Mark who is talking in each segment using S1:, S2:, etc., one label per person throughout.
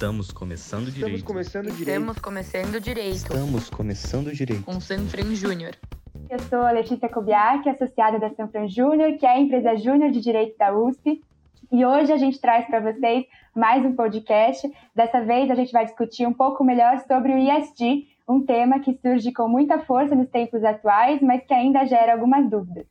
S1: Estamos começando direito.
S2: Estamos começando direito.
S3: Estamos começando direito.
S1: Estamos começando direito.
S3: Com Sanfran Júnior.
S4: Eu sou a Letícia Kobiak, associada da Sanfran Júnior, que é a empresa júnior de direito da USP. E hoje a gente traz para vocês mais um podcast. Dessa vez a gente vai discutir um pouco melhor sobre o ESG, um tema que surge com muita força nos tempos atuais, mas que ainda gera algumas dúvidas.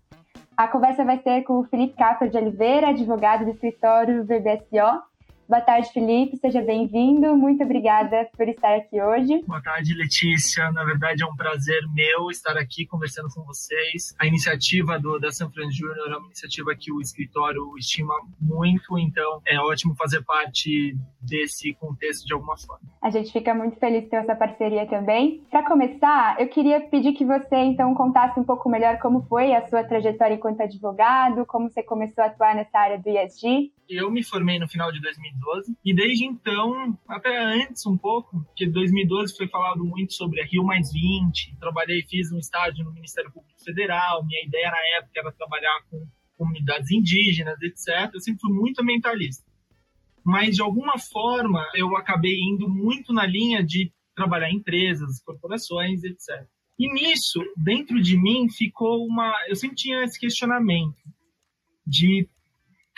S4: A conversa vai ser com o Felipe Capper de Oliveira, advogado do escritório VBSO, Boa tarde, Felipe. Seja bem-vindo. Muito obrigada por estar aqui hoje.
S5: Boa tarde, Letícia. Na verdade, é um prazer meu estar aqui conversando com vocês. A iniciativa do, da San Fran Júnior é uma iniciativa que o escritório estima muito, então é ótimo fazer parte desse contexto de alguma forma.
S4: A gente fica muito feliz ter essa parceria também. Para começar, eu queria pedir que você, então, contasse um pouco melhor como foi a sua trajetória enquanto advogado, como você começou a atuar nessa área do ESG.
S5: Eu me formei no final de 2012 e desde então, até antes um pouco, porque 2012 foi falado muito sobre a Rio Mais 20, trabalhei, fiz um estágio no Ministério Público Federal, minha ideia na época era trabalhar com comunidades indígenas, etc. Eu sempre fui muito ambientalista. Mas, de alguma forma, eu acabei indo muito na linha de trabalhar em empresas, corporações, etc. E nisso, dentro de mim, ficou uma. Eu sempre tinha esse questionamento de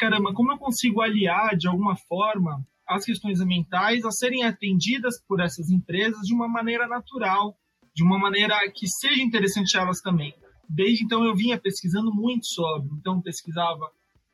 S5: caramba, como eu consigo aliar de alguma forma as questões ambientais a serem atendidas por essas empresas de uma maneira natural, de uma maneira que seja interessante a elas também. Desde então eu vinha pesquisando muito sobre, então pesquisava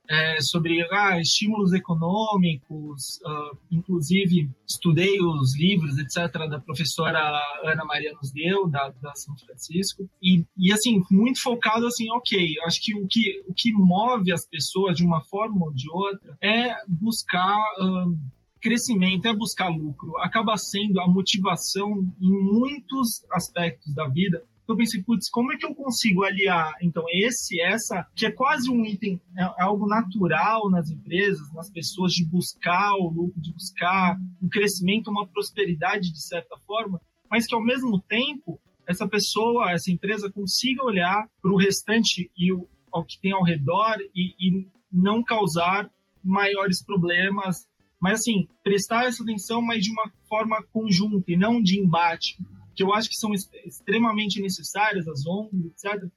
S5: é, sobre ah, estímulos econômicos, uh, inclusive estudei os livros, etc., da professora Ana Maria nos deu, da, da São Francisco, e, e assim, muito focado assim, ok, acho que o, que o que move as pessoas de uma forma ou de outra é buscar... Uh, crescimento é buscar lucro, acaba sendo a motivação em muitos aspectos da vida eu pensei, putz, como é que eu consigo aliar, então, esse, essa, que é quase um item, é, é algo natural nas empresas, nas pessoas, de buscar o lucro, de buscar um crescimento, uma prosperidade, de certa forma, mas que, ao mesmo tempo, essa pessoa, essa empresa consiga olhar para o restante e o, ao que tem ao redor e, e não causar maiores problemas, mas assim, prestar essa atenção, mas de uma forma conjunta e não de embate que eu acho que são extremamente necessárias, as ONGs, etc.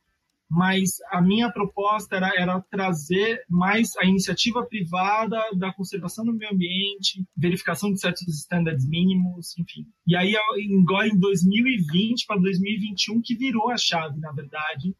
S5: Mas a minha proposta era, era trazer mais a iniciativa privada da conservação do meio ambiente, verificação de certos estándares mínimos, enfim. E aí, agora em 2020 para 2021, que virou a chave, na verdade,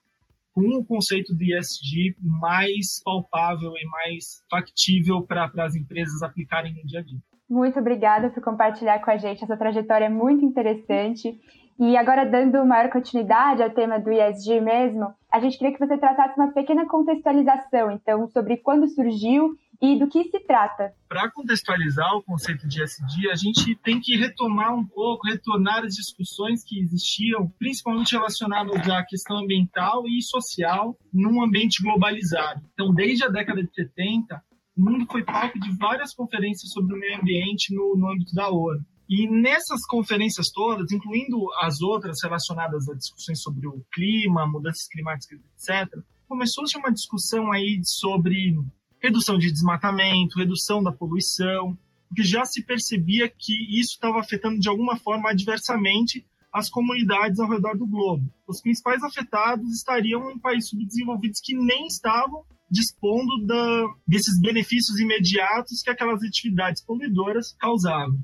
S5: com o conceito do ESG mais palpável e mais factível para as empresas aplicarem no dia a dia.
S4: Muito obrigada por compartilhar com a gente. Essa trajetória é muito interessante. E agora, dando maior continuidade ao tema do ESG mesmo, a gente queria que você tratasse uma pequena contextualização, então, sobre quando surgiu e do que se trata.
S5: Para contextualizar o conceito de ESG, a gente tem que retomar um pouco, retornar as discussões que existiam, principalmente relacionadas à questão ambiental e social, num ambiente globalizado. Então, desde a década de 70, o mundo foi palco de várias conferências sobre o meio ambiente no, no âmbito da ONU. E nessas conferências todas, incluindo as outras relacionadas a discussões sobre o clima, mudanças climáticas, etc., começou-se uma discussão aí sobre redução de desmatamento, redução da poluição, porque já se percebia que isso estava afetando de alguma forma adversamente as comunidades ao redor do globo. Os principais afetados estariam em países subdesenvolvidos que nem estavam dispondo da, desses benefícios imediatos que aquelas atividades poluidoras causavam.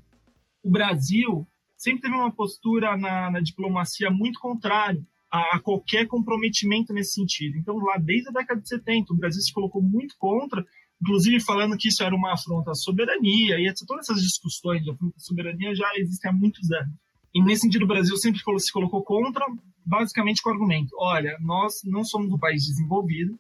S5: O Brasil sempre teve uma postura na, na diplomacia muito contrária a, a, qualquer comprometimento nesse sentido. Então, lá desde a década de 70, o Brasil se colocou muito contra, inclusive falando que isso era uma afronta à soberania, e todas essas discussões de afronta à soberania já existem há muitos anos. E nesse sentido, o Brasil sempre se colocou contra, basicamente com o argumento: olha, nós não somos um país desenvolvido,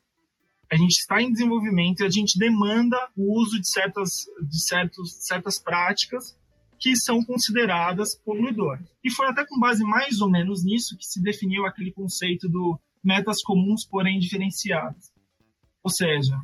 S5: a gente está em desenvolvimento e a gente demanda o uso de certas, de certos, certas práticas que são consideradas poluidoras. E foi até com base mais ou menos nisso que se definiu aquele conceito do metas comuns, porém diferenciadas. Ou seja,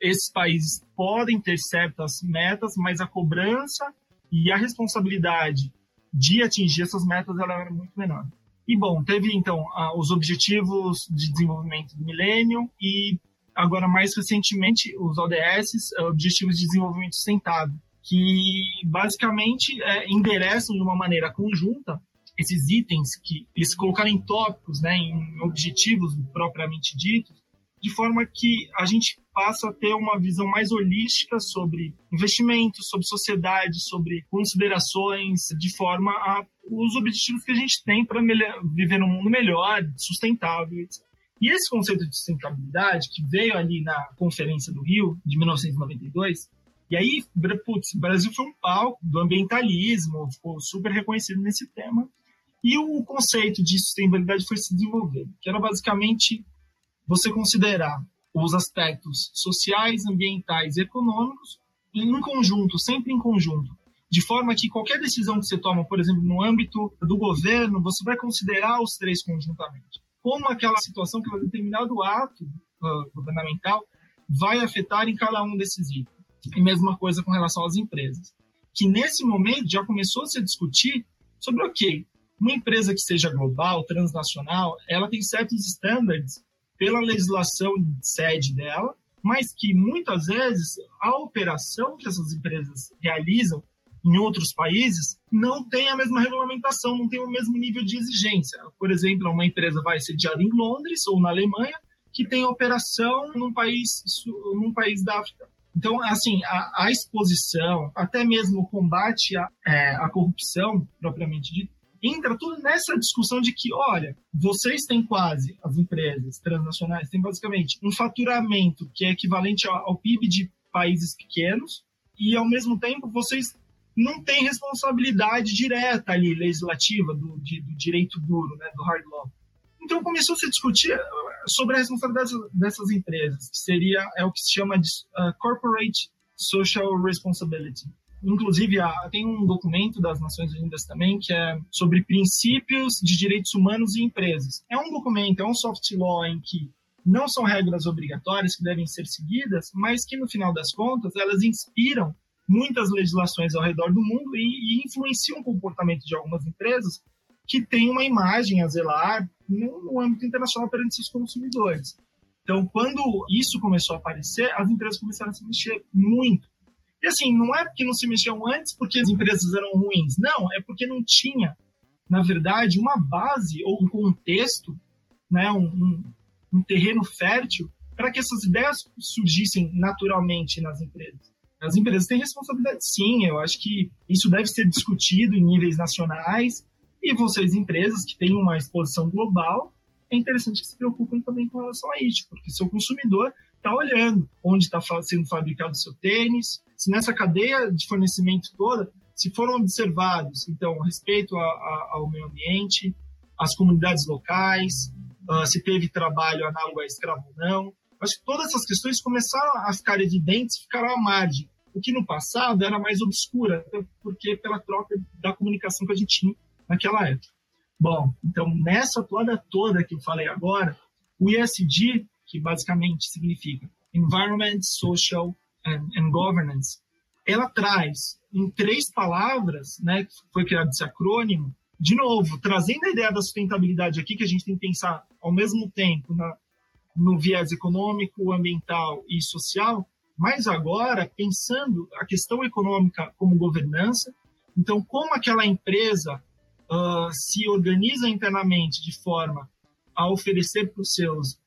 S5: esses países podem ter certas metas, mas a cobrança e a responsabilidade de atingir essas metas ela era muito menor. E bom, teve então os objetivos de desenvolvimento do milênio e agora mais recentemente os ODS, Objetivos de Desenvolvimento Sustentável, que basicamente é, endereçam de uma maneira conjunta esses itens que eles colocaram em tópicos, né, em objetivos propriamente ditos, de forma que a gente passa a ter uma visão mais holística sobre investimentos, sobre sociedade, sobre considerações, de forma a os objetivos que a gente tem para viver num mundo melhor, sustentável, etc. E esse conceito de sustentabilidade, que veio ali na Conferência do Rio, de 1992, e aí, putz, o Brasil foi um palco do ambientalismo, ficou super reconhecido nesse tema, e o conceito de sustentabilidade foi se desenvolvendo, que era basicamente você considerar os aspectos sociais, ambientais e econômicos em conjunto, sempre em conjunto, de forma que qualquer decisão que você toma, por exemplo, no âmbito do governo, você vai considerar os três conjuntamente. Como aquela situação, que determinado ato uh, governamental vai afetar em cada um desses itens. E mesma coisa com relação às empresas. Que nesse momento já começou a se discutir sobre, ok, uma empresa que seja global, transnacional, ela tem certos estándares pela legislação de sede dela, mas que muitas vezes a operação que essas empresas realizam em outros países não tem a mesma regulamentação, não tem o mesmo nível de exigência. Por exemplo, uma empresa vai sediada em Londres ou na Alemanha que tem operação num país, num país da África. Então, assim, a, a exposição, até mesmo o combate à, é, à corrupção, propriamente dito, entra tudo nessa discussão de que, olha, vocês têm quase, as empresas transnacionais, têm basicamente um faturamento que é equivalente ao, ao PIB de países pequenos, e ao mesmo tempo vocês não têm responsabilidade direta ali, legislativa, do, de, do direito duro, né, do hard law. Então começou a se discutir uh, sobre a responsabilidade dessas empresas, que seria é o que se chama de uh, corporate social responsibility. Inclusive, tem um documento das Nações Unidas também que é sobre princípios de direitos humanos e empresas. É um documento, é um soft law em que não são regras obrigatórias que devem ser seguidas, mas que no final das contas elas inspiram muitas legislações ao redor do mundo e, e influenciam o comportamento de algumas empresas que têm uma imagem a zelar no, no âmbito internacional perante seus consumidores. Então, quando isso começou a aparecer, as empresas começaram a se mexer muito. E assim, não é porque não se mexiam antes porque as empresas eram ruins. Não, é porque não tinha, na verdade, uma base ou um contexto, né, um, um, um terreno fértil para que essas ideias surgissem naturalmente nas empresas. As empresas têm responsabilidade, sim. Eu acho que isso deve ser discutido em níveis nacionais. E vocês, empresas que têm uma exposição global, é interessante que se preocupem também com relação a isso, porque seu consumidor está olhando onde está sendo fabricado o seu tênis, se nessa cadeia de fornecimento toda, se foram observados, então, respeito a, a, ao meio ambiente, as comunidades locais, uh, se teve trabalho análogo a escravo ou não. Acho que todas essas questões começaram a ficar evidentes, ficaram à margem. O que no passado era mais obscura, porque pela troca da comunicação que a gente tinha naquela época. Bom, então nessa toada toda que eu falei agora, o ESG, que basicamente significa Environment, Social and, and Governance, ela traz em três palavras, né, que foi criado esse acrônimo, de novo, trazendo a ideia da sustentabilidade aqui, que a gente tem que pensar ao mesmo tempo na, no viés econômico, ambiental e social, mas agora pensando a questão econômica como governança. Então, como aquela empresa uh, se organiza internamente de forma a oferecer para os seus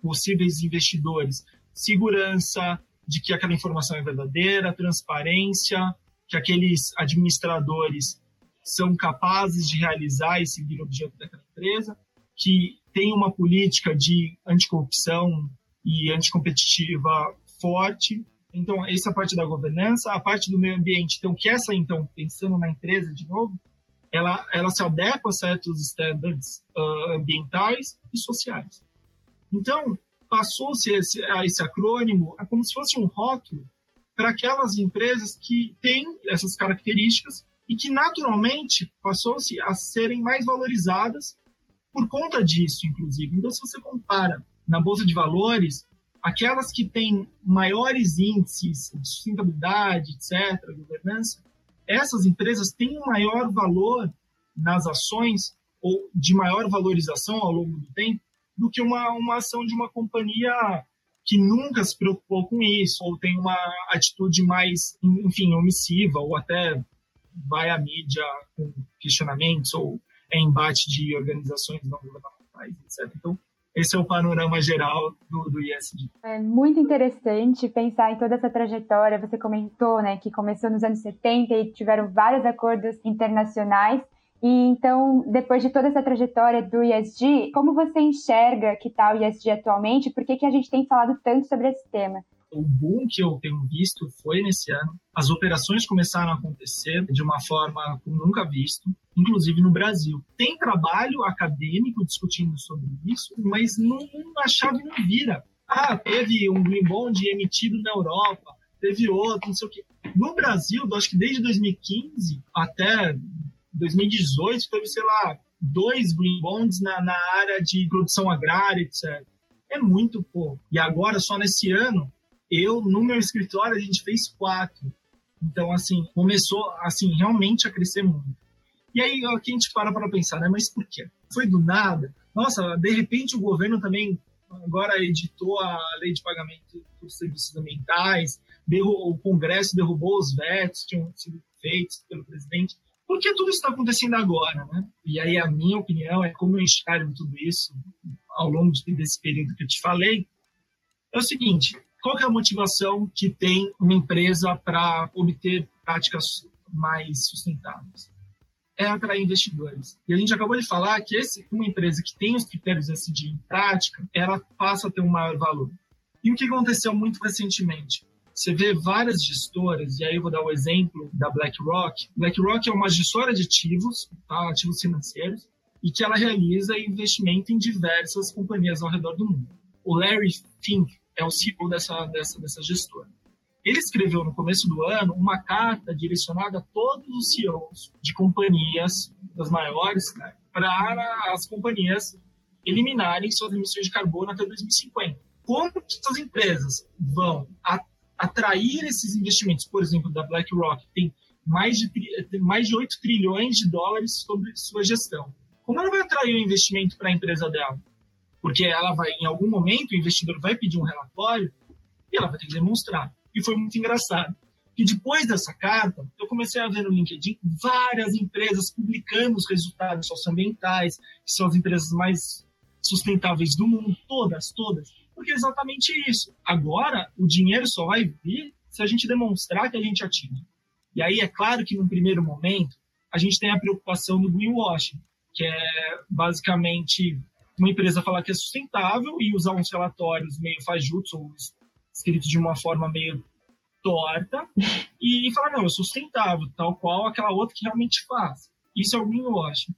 S5: possíveis investidores segurança, de que aquela informação é verdadeira, transparência, que aqueles administradores são capazes de realizar e seguir o objetivo daquela empresa, que tem uma política de anticorrupção e anticompetitiva forte. Então, essa é a parte da governança, a parte do meio ambiente. Então, que essa, então, pensando na empresa de novo, ela, ela se adequa a certos estándares uh, ambientais e sociais. Então, passou-se esse, esse acrônimo é como se fosse um rótulo para aquelas empresas que têm essas características e que naturalmente passou-se a serem mais valorizadas por conta disso, inclusive. Então, se você compara na bolsa de valores, aquelas que têm maiores índices de sustentabilidade, etc., governança, essas empresas têm um maior valor nas ações ou de maior valorização ao longo do tempo do que uma, uma ação de uma companhia que nunca se preocupou com isso, ou tem uma atitude mais, enfim, omissiva, ou até vai à mídia com questionamentos, ou é embate de organizações não governamentais, etc. Então, esse é o panorama geral do, do ISD.
S4: É muito interessante pensar em toda essa trajetória. Você comentou né, que começou nos anos 70 e tiveram vários acordos internacionais. E então, depois de toda essa trajetória do ISD, como você enxerga que está o ISD atualmente? Por que, que a gente tem falado tanto sobre esse tema?
S5: O boom que eu tenho visto foi nesse ano. As operações começaram a acontecer de uma forma nunca visto, inclusive no Brasil. Tem trabalho acadêmico discutindo sobre isso, mas não, a chave não vira. Ah, teve um green bond emitido na Europa, teve outro, não sei o quê. No Brasil, acho que desde 2015 até 2018 teve, sei lá, dois green bonds na, na área de produção agrária, etc. É muito pouco. E agora, só nesse ano, eu, no meu escritório, a gente fez quatro. Então, assim, começou, assim, realmente a crescer muito. E aí, aqui a gente para para pensar, né? Mas por quê? Foi do nada? Nossa, de repente o governo também agora editou a lei de pagamento dos serviços ambientais, o Congresso derrubou os vetos que tinham sido feitos pelo presidente. Por que tudo isso está acontecendo agora, né? E aí a minha opinião é como eu enxergo tudo isso ao longo desse período que eu te falei, é o seguinte, qual é a motivação que tem uma empresa para obter práticas mais sustentáveis? É atrair investidores. E a gente acabou de falar que esse, uma empresa que tem os critérios SD em prática, ela passa a ter um maior valor. E o que aconteceu muito recentemente? Você vê várias gestoras, e aí eu vou dar o exemplo da BlackRock. BlackRock é uma gestora de ativos, tá? ativos financeiros, e que ela realiza investimento em diversas companhias ao redor do mundo. O Larry Fink é o CEO dessa, dessa, dessa gestora. Ele escreveu no começo do ano uma carta direcionada a todos os CEOs de companhias das maiores né, para as companhias eliminarem suas emissões de carbono até 2050. Como que essas empresas vão atrair esses investimentos, por exemplo, da BlackRock, tem mais de, tem mais de 8 trilhões de dólares sobre sua gestão. Como ela vai atrair o investimento para a empresa dela? Porque ela vai, em algum momento, o investidor vai pedir um relatório e ela vai ter que demonstrar. E foi muito engraçado. Que depois dessa carta, eu comecei a ver no LinkedIn várias empresas publicando os resultados socioambientais, que são as empresas mais sustentáveis do mundo, todas, todas porque é exatamente isso. Agora, o dinheiro só vai vir se a gente demonstrar que a gente atinge. E aí, é claro que, num primeiro momento, a gente tem a preocupação do greenwashing, que é basicamente uma empresa falar que é sustentável e usar uns relatórios meio fajutos ou escritos de uma forma meio torta e falar, não, é sustentável, tal qual aquela outra que realmente faz. Isso é o greenwashing.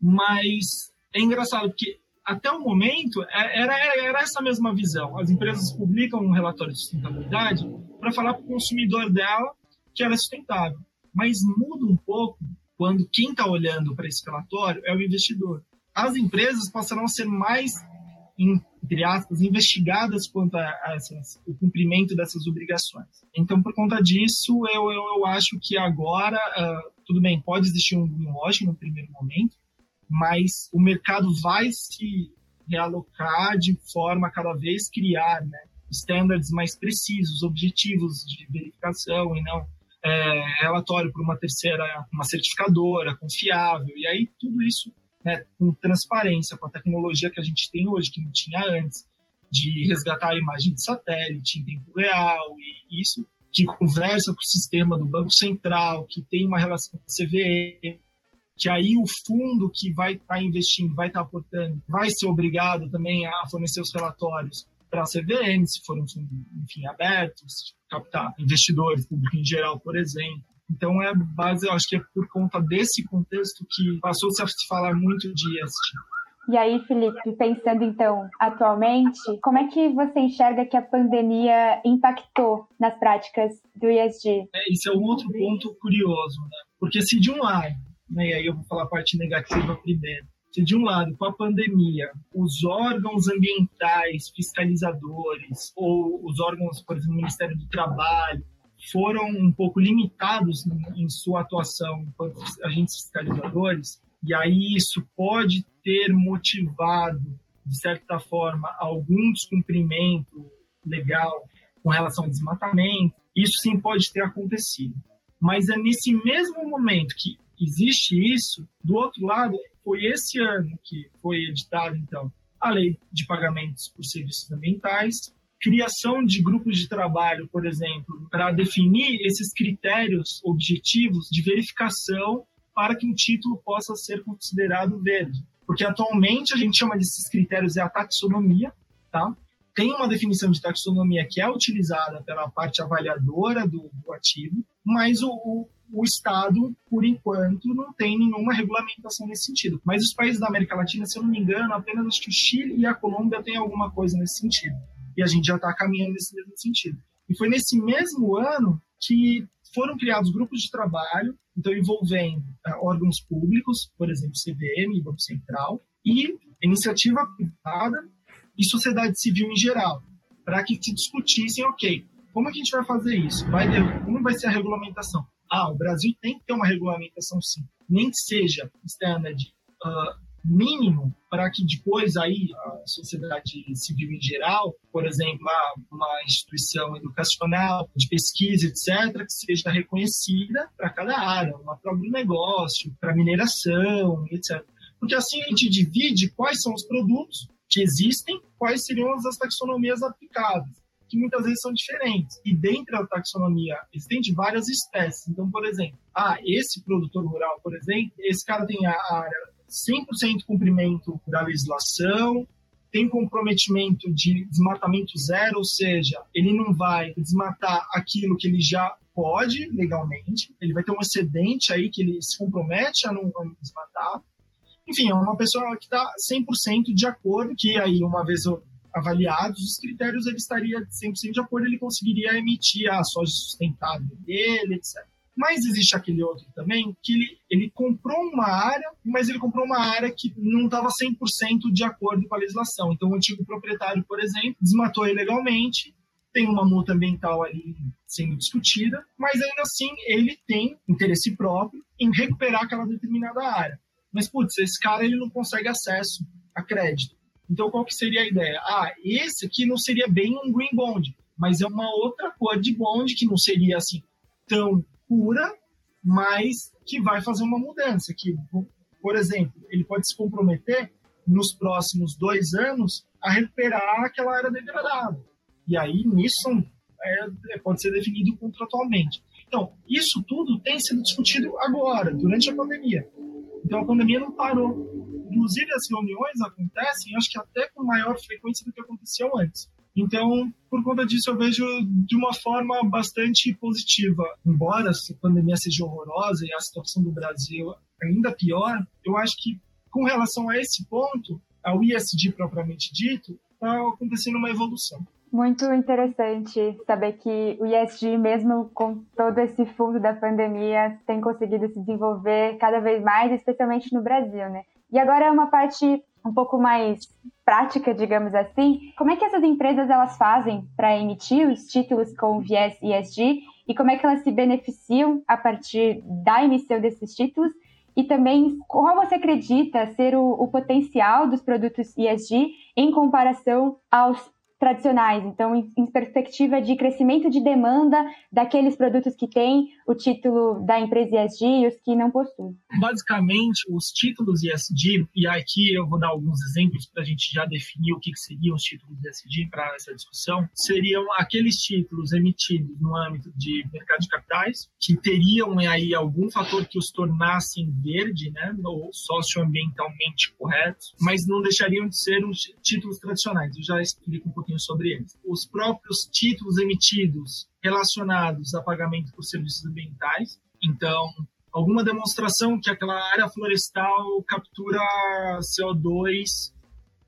S5: Mas é engraçado porque até o momento, é, era, era essa mesma visão. As empresas publicam um relatório de sustentabilidade para falar para o consumidor dela que ela é sustentável. Mas muda um pouco quando quem está olhando para esse relatório é o investidor. As empresas passarão a ser mais, entre aspas, investigadas quanto a, a essas, o cumprimento dessas obrigações. Então, por conta disso, eu, eu, eu acho que agora, uh, tudo bem, pode existir um greenwashing no primeiro momento, mas o mercado vai se realocar de forma a cada vez criar né, standards mais precisos, objetivos de verificação e não é, relatório para uma terceira, uma certificadora confiável. E aí tudo isso né, com transparência, com a tecnologia que a gente tem hoje, que não tinha antes, de resgatar a imagem de satélite em tempo real, e isso que conversa com o sistema do Banco Central, que tem uma relação com a CVE, que aí o fundo que vai estar tá investindo, vai estar tá aportando, vai ser obrigado também a fornecer os relatórios para a CVM, se for um fundo, enfim, aberto, captar investidores, público em geral, por exemplo. Então, é base, eu acho que é por conta desse contexto que passou-se a se falar muito de ESG.
S4: E aí, Felipe, pensando então atualmente, como é que você enxerga que a pandemia impactou nas práticas do ESG?
S5: É, isso é um outro ponto curioso, né? Porque se de um lado né, e aí eu vou falar a parte negativa primeiro. Se de um lado, com a pandemia, os órgãos ambientais, fiscalizadores, ou os órgãos, por exemplo, do Ministério do Trabalho, foram um pouco limitados em sua atuação enquanto agentes fiscalizadores, e aí isso pode ter motivado, de certa forma, algum descumprimento legal com relação ao desmatamento. Isso sim pode ter acontecido. Mas é nesse mesmo momento que existe isso, do outro lado, foi esse ano que foi editada, então, a lei de pagamentos por serviços ambientais, criação de grupos de trabalho, por exemplo, para definir esses critérios objetivos de verificação para que um título possa ser considerado verde. Porque atualmente a gente chama desses critérios é a taxonomia, tá? Tem uma definição de taxonomia que é utilizada pela parte avaliadora do, do ativo, mas o, o, o Estado, por enquanto, não tem nenhuma regulamentação nesse sentido. Mas os países da América Latina, se eu não me engano, apenas acho que o Chile e a Colômbia têm alguma coisa nesse sentido. E a gente já está caminhando nesse mesmo sentido. E foi nesse mesmo ano que foram criados grupos de trabalho, então envolvendo uh, órgãos públicos, por exemplo, CVM, Banco Central, e iniciativa privada e sociedade civil em geral, para que se discutissem, ok, como é que a gente vai fazer isso? Vai ter, como vai ser a regulamentação? Ah, o Brasil tem que ter uma regulamentação sim, nem que seja standard uh, mínimo para que depois aí a sociedade civil em geral, por exemplo, uma instituição educacional de pesquisa, etc., que seja reconhecida para cada área, uma para negócio, para mineração, etc. Porque assim a gente divide quais são os produtos que existem, quais seriam as taxonomias aplicadas, que muitas vezes são diferentes. E dentro da taxonomia existem várias espécies. Então, por exemplo, ah, esse produtor rural, por exemplo, esse cara tem a área 100% cumprimento da legislação, tem comprometimento de desmatamento zero, ou seja, ele não vai desmatar aquilo que ele já pode legalmente, ele vai ter um excedente aí que ele se compromete a não, a não desmatar. Enfim, é uma pessoa que está 100% de acordo, que aí, uma vez avaliados os critérios, ele estaria 100% de acordo, ele conseguiria emitir a soja sustentável dele, etc. Mas existe aquele outro também que ele, ele comprou uma área, mas ele comprou uma área que não estava 100% de acordo com a legislação. Então, o antigo proprietário, por exemplo, desmatou ilegalmente, tem uma multa ambiental ali sendo discutida, mas ainda assim ele tem interesse próprio em recuperar aquela determinada área. Mas, putz, esse cara ele não consegue acesso a crédito. Então, qual que seria a ideia? Ah, esse aqui não seria bem um green bond, mas é uma outra cor de bond que não seria assim tão pura, mas que vai fazer uma mudança. Que, por exemplo, ele pode se comprometer nos próximos dois anos a recuperar aquela área degradada. E aí, nisso, é, é, pode ser definido contratualmente. Então, isso tudo tem sido discutido agora, durante a pandemia. Então, a pandemia não parou. Inclusive, as reuniões acontecem, acho que até com maior frequência do que aconteceu antes. Então, por conta disso, eu vejo de uma forma bastante positiva. Embora a pandemia seja horrorosa e a situação do Brasil ainda pior, eu acho que, com relação a esse ponto, ao ISD propriamente dito, está acontecendo uma evolução.
S4: Muito interessante saber que o ISD, mesmo com todo esse fundo da pandemia, tem conseguido se desenvolver cada vez mais, especialmente no Brasil, né? E agora é uma parte um pouco mais prática, digamos assim, como é que essas empresas elas fazem para emitir os títulos com viés ESG e como é que elas se beneficiam a partir da emissão desses títulos? E também qual você acredita ser o, o potencial dos produtos ESG em comparação aos tradicionais. Então, em, perspectiva de crescimento de demanda daqueles produtos que têm o título da empresa ESG e os que não possuem.
S5: Basicamente, os títulos ESG, e aqui eu vou dar alguns exemplos para a gente já definir o que, que seriam os títulos ESG para essa discussão, seriam aqueles títulos emitidos no âmbito de mercado de capitais, que teriam aí algum fator que os tornassem verde, né, ou socioambientalmente corretos, mas não deixariam de ser os títulos tradicionais. Eu já explico um pouco pouquinho sobre eles. Os próprios títulos emitidos relacionados a pagamento por serviços ambientais. Então, alguma demonstração que aquela área florestal captura CO2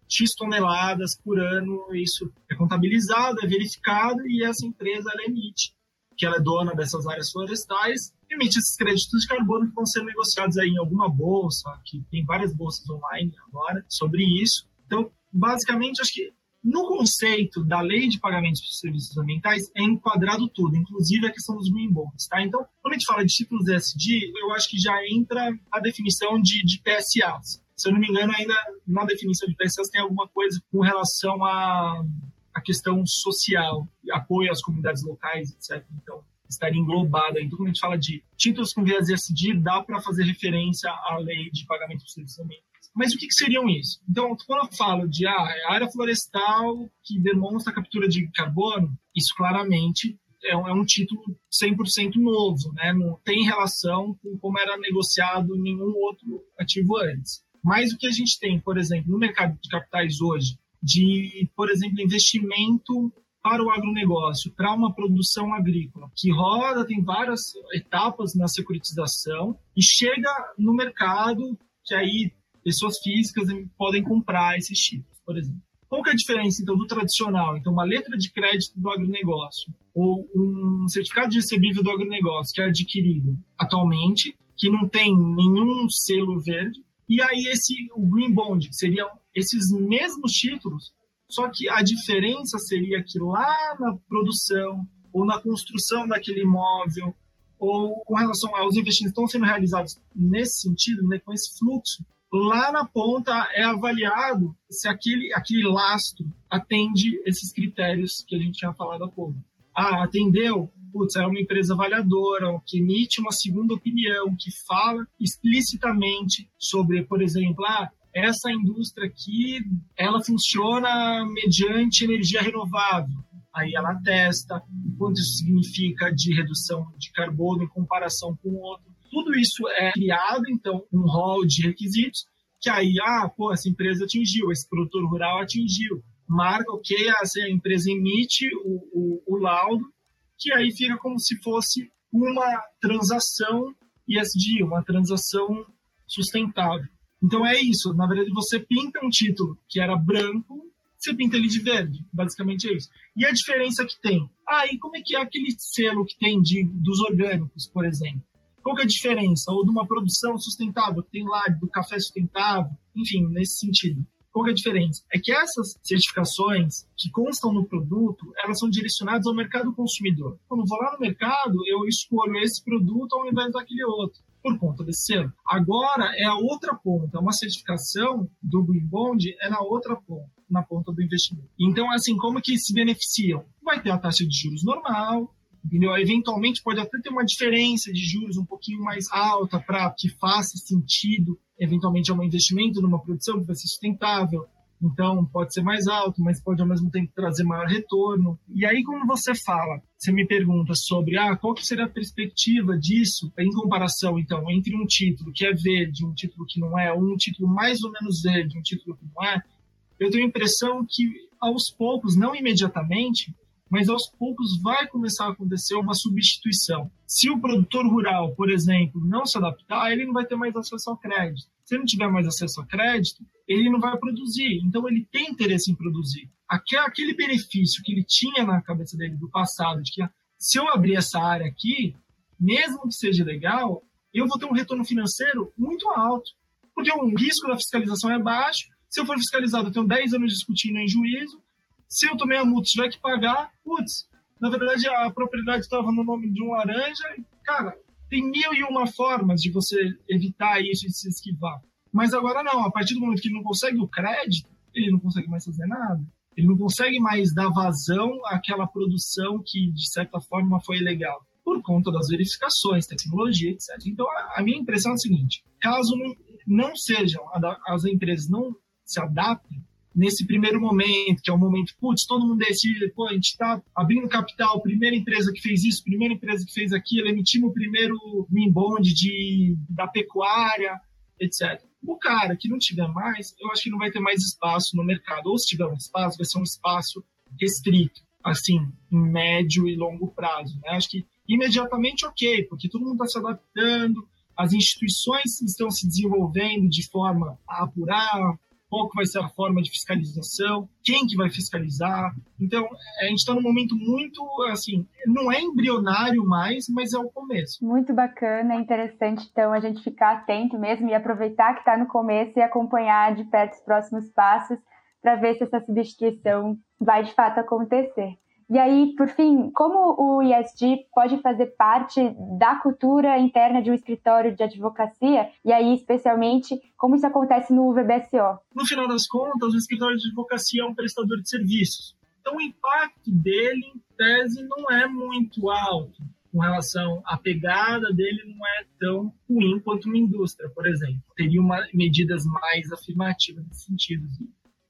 S5: X toneladas por ano, isso é contabilizado, é verificado e essa empresa emite, que ela é dona dessas áreas florestais, emite esses créditos de carbono que vão ser negociados aí em alguma bolsa, que tem várias bolsas online agora sobre isso. Então, basicamente, acho que no conceito da lei de pagamentos por serviços ambientais é enquadrado tudo, inclusive a questão dos green bonds, tá? Então, quando a gente fala de títulos ESG, eu acho que já entra a definição de, de PSAs. Se eu não me engano, ainda na definição de PSAs tem alguma coisa com relação a questão social, apoio às comunidades locais, etc. Então, estaria englobada. Então, quando a gente fala de títulos com viés ESG, dá para fazer referência à lei de pagamento de serviços ambientais. Mas o que, que, seriam isso? Então, quando eu falo de ah, é área florestal que demonstra captura de carbono, isso claramente é um, é um título 100% novo, né? não tem relação com como era negociado nenhum outro ativo antes. Mas o que a gente tem, por exemplo, no mercado de capitais hoje, de, por exemplo, investimento para o agronegócio, para uma produção agrícola, que roda, tem várias etapas na securitização e chega no mercado que aí pessoas físicas podem comprar esses títulos, por exemplo. Qual que é a diferença, então, do tradicional? Então, uma letra de crédito do agronegócio ou um certificado de recebível do agronegócio que é adquirido atualmente, que não tem nenhum selo verde, e aí esse o Green Bond, que seriam esses mesmos títulos, só que a diferença seria que lá na produção ou na construção daquele imóvel ou com relação aos investimentos que estão sendo realizados nesse sentido, né, com esse fluxo, lá na ponta é avaliado se aquele, aquele lastro atende esses critérios que a gente tinha falado há pouco. Ah, atendeu? Putz, é uma empresa avaliadora, que emite uma segunda opinião, que fala explicitamente sobre, por exemplo, ah, essa indústria aqui, ela funciona mediante energia renovável. Aí ela testa o quanto isso significa de redução de carbono em comparação com o outro tudo isso é criado, então, um rol de requisitos que aí, ah, pô, essa empresa atingiu, esse produtor rural atingiu. Marca, ok, a empresa emite o, o, o laudo, que aí fica como se fosse uma transação ESG, uma transação sustentável. Então é isso, na verdade você pinta um título que era branco, você pinta ele de verde, basicamente é isso. E a diferença que tem? Ah, e como é que é aquele selo que tem de, dos orgânicos, por exemplo? Qual que é a diferença? Ou de uma produção sustentável, que tem lá do café sustentável, enfim, nesse sentido. Qual que é a diferença? É que essas certificações que constam no produto, elas são direcionadas ao mercado consumidor. Quando eu vou lá no mercado, eu escolho esse produto ao invés daquele outro, por conta desse selo. Agora é a outra ponta, uma certificação do Green Bond é na outra ponta, na ponta do investimento. Então, assim, como que se beneficiam? Vai ter a taxa de juros normal, entendeu? Eventualmente pode até ter uma diferença de juros um pouquinho mais alta para que faça sentido, eventualmente, é um investimento numa produção que vai ser sustentável. Então, pode ser mais alto, mas pode ao mesmo tempo trazer maior retorno. E aí, quando você fala, você me pergunta sobre ah, qual que seria a perspectiva disso em comparação, então, entre um título que é verde, um título que não é, ou um título mais ou menos verde, um título que não é, eu tenho a impressão que, aos poucos, não imediatamente, mas aos poucos vai começar a acontecer uma substituição. Se o produtor rural, por exemplo, não se adaptar, ele não vai ter mais acesso ao crédito. Se ele não tiver mais acesso ao crédito, ele não vai produzir. Então, ele tem interesse em produzir. Aquele benefício que ele tinha na cabeça dele do passado, de que se eu abrir essa área aqui, mesmo que seja legal, eu vou ter um retorno financeiro muito alto. Porque o risco da fiscalização é baixo. Se eu for fiscalizado, eu tenho 10 anos discutindo em juízo, se eu tomei a multa tiver que pagar, putz, na verdade a propriedade estava no nome de um laranja, cara, tem mil e uma formas de você evitar isso e se esquivar. Mas agora não, a partir do momento que ele não consegue o crédito, ele não consegue mais fazer nada. Ele não consegue mais dar vazão àquela produção que, de certa forma, foi ilegal. Por conta das verificações, tecnologia, etc. Então, a minha impressão é a seguinte: caso não, não sejam, as empresas não se adaptem, nesse primeiro momento, que é o momento, putz, todo mundo decide, pô, a gente está abrindo capital, primeira empresa que fez isso, primeira empresa que fez aquilo, emitimos o primeiro bond de, da pecuária, etc. O cara que não tiver mais, eu acho que não vai ter mais espaço no mercado. Ou se tiver um espaço, vai ser um espaço restrito, assim, em médio e longo prazo. Né? Acho que imediatamente ok, porque todo mundo está se adaptando, as instituições estão se desenvolvendo de forma a apurar qual que vai ser a forma de fiscalização, quem que vai fiscalizar. Então, a gente está num momento muito, assim, não é embrionário mais, mas é o começo.
S4: Muito bacana, interessante, então, a gente ficar atento mesmo e aproveitar que está no começo e acompanhar de perto os próximos passos para ver se essa substituição vai de fato acontecer. E aí, por fim, como o ISG pode fazer parte da cultura interna de um escritório de advocacia? E aí, especialmente, como isso acontece no VBSO?
S5: No final das contas, o escritório de advocacia é um prestador de serviços. Então, o impacto dele, em tese, não é muito alto com relação à pegada dele não é tão ruim quanto uma indústria, por exemplo. Teria uma, medidas mais afirmativas nesse sentido.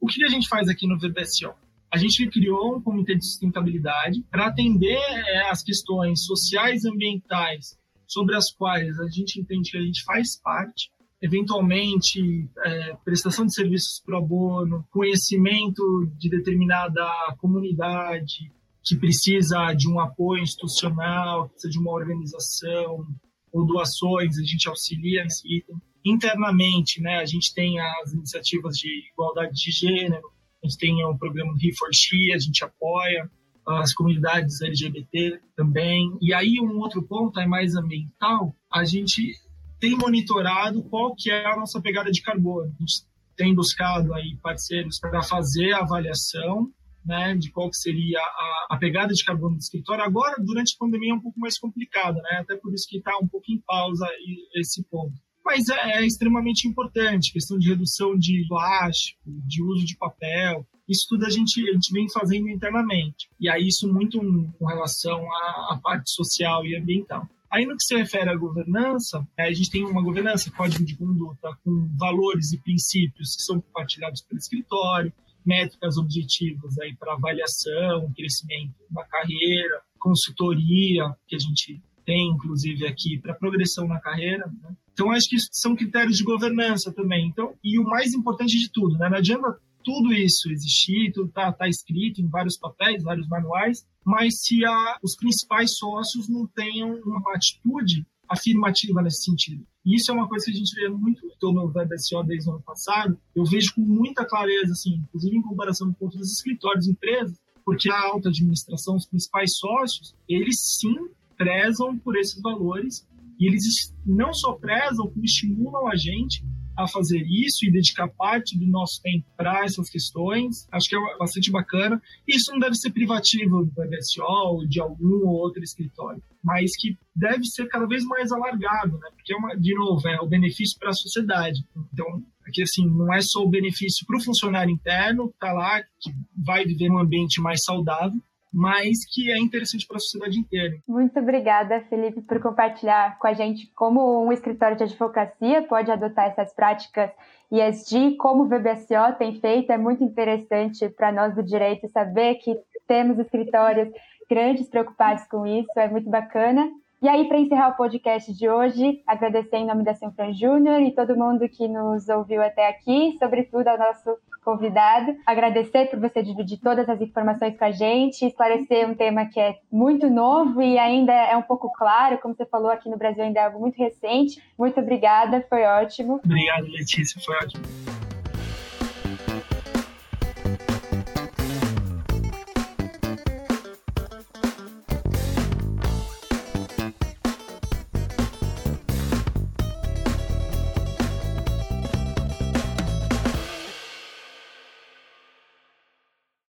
S5: O que a gente faz aqui no VBSO? A gente criou um comitê de sustentabilidade para atender é, as questões sociais e ambientais sobre as quais a gente entende que a gente faz parte, eventualmente é, prestação de serviços pro bono, conhecimento de determinada comunidade que precisa de um apoio institucional, precisa de uma organização ou doações, a gente auxilia nesse item. Internamente, né, a gente tem as iniciativas de igualdade de gênero, a gente tem o programa do He4She, a gente apoia as comunidades LGBT também. E aí um outro ponto é mais ambiental, a gente tem monitorado qual que é a nossa pegada de carbono. A gente tem buscado aí parceiros para fazer a avaliação né, de qual que seria a, a, pegada de carbono do escritório. Agora, durante a pandemia, é um pouco mais complicada, né? até por isso que está um pouco em pausa esse ponto. Mas é, é, extremamente importante, questão de redução de plástico, de uso de papel, isso tudo a gente, a gente vem fazendo internamente. E aí isso muito com relação à, à parte social e ambiental. Aí no que se refere à governança, é, a gente tem uma governança, código de conduta, com valores e princípios que são compartilhados pelo escritório, métricas objetivas para avaliação, crescimento da carreira, consultoria, que a gente tem, inclusive, aqui para progressão na carreira. Né? Então, acho que são critérios de governança também. Então, e o mais importante de tudo, né? não adianta tudo isso existir, tudo está tá escrito em vários papéis, vários manuais, mas se a, os principais sócios não tenham uma atitude afirmativa nesse sentido. E isso é uma coisa que a gente vê muito no VBSO desde o ano passado. Eu vejo com muita clareza, assim, inclusive em comparação com outros escritórios empresas, porque a alta administração, os principais sócios, eles sim prezam por esses valores e eles não só prezam, como estimulam a gente a fazer isso e dedicar parte do nosso tempo para essas questões. Acho que é bastante bacana. Isso não deve ser privativo do BSO ou de algum ou outro escritório, mas que deve ser cada vez mais alargado, né? Porque, é uma, de novo, é o benefício para a sociedade. Então, aqui assim, não é só o benefício para o funcionário interno que está lá, que vai viver num ambiente mais saudável, mas que é interessante para a sociedade inteira.
S4: Muito obrigada, Felipe, por compartilhar com a gente como um escritório de advocacia pode adotar essas práticas ESG, como o VBSO tem feito. É muito interessante para nós do direito saber que temos escritórios grandes preocupados com isso, é muito bacana. E aí, para encerrar o podcast de hoje, agradecer em nome da Sanfran Júnior e todo mundo que nos ouviu até aqui, sobretudo ao nosso convidado. Agradecer por você dividir todas as informações com a gente, esclarecer um tema que é muito novo e ainda é um pouco claro, como você falou, aqui no Brasil ainda é algo muito recente. Muito obrigada, foi ótimo.
S5: Obrigado, Letícia, foi ótimo.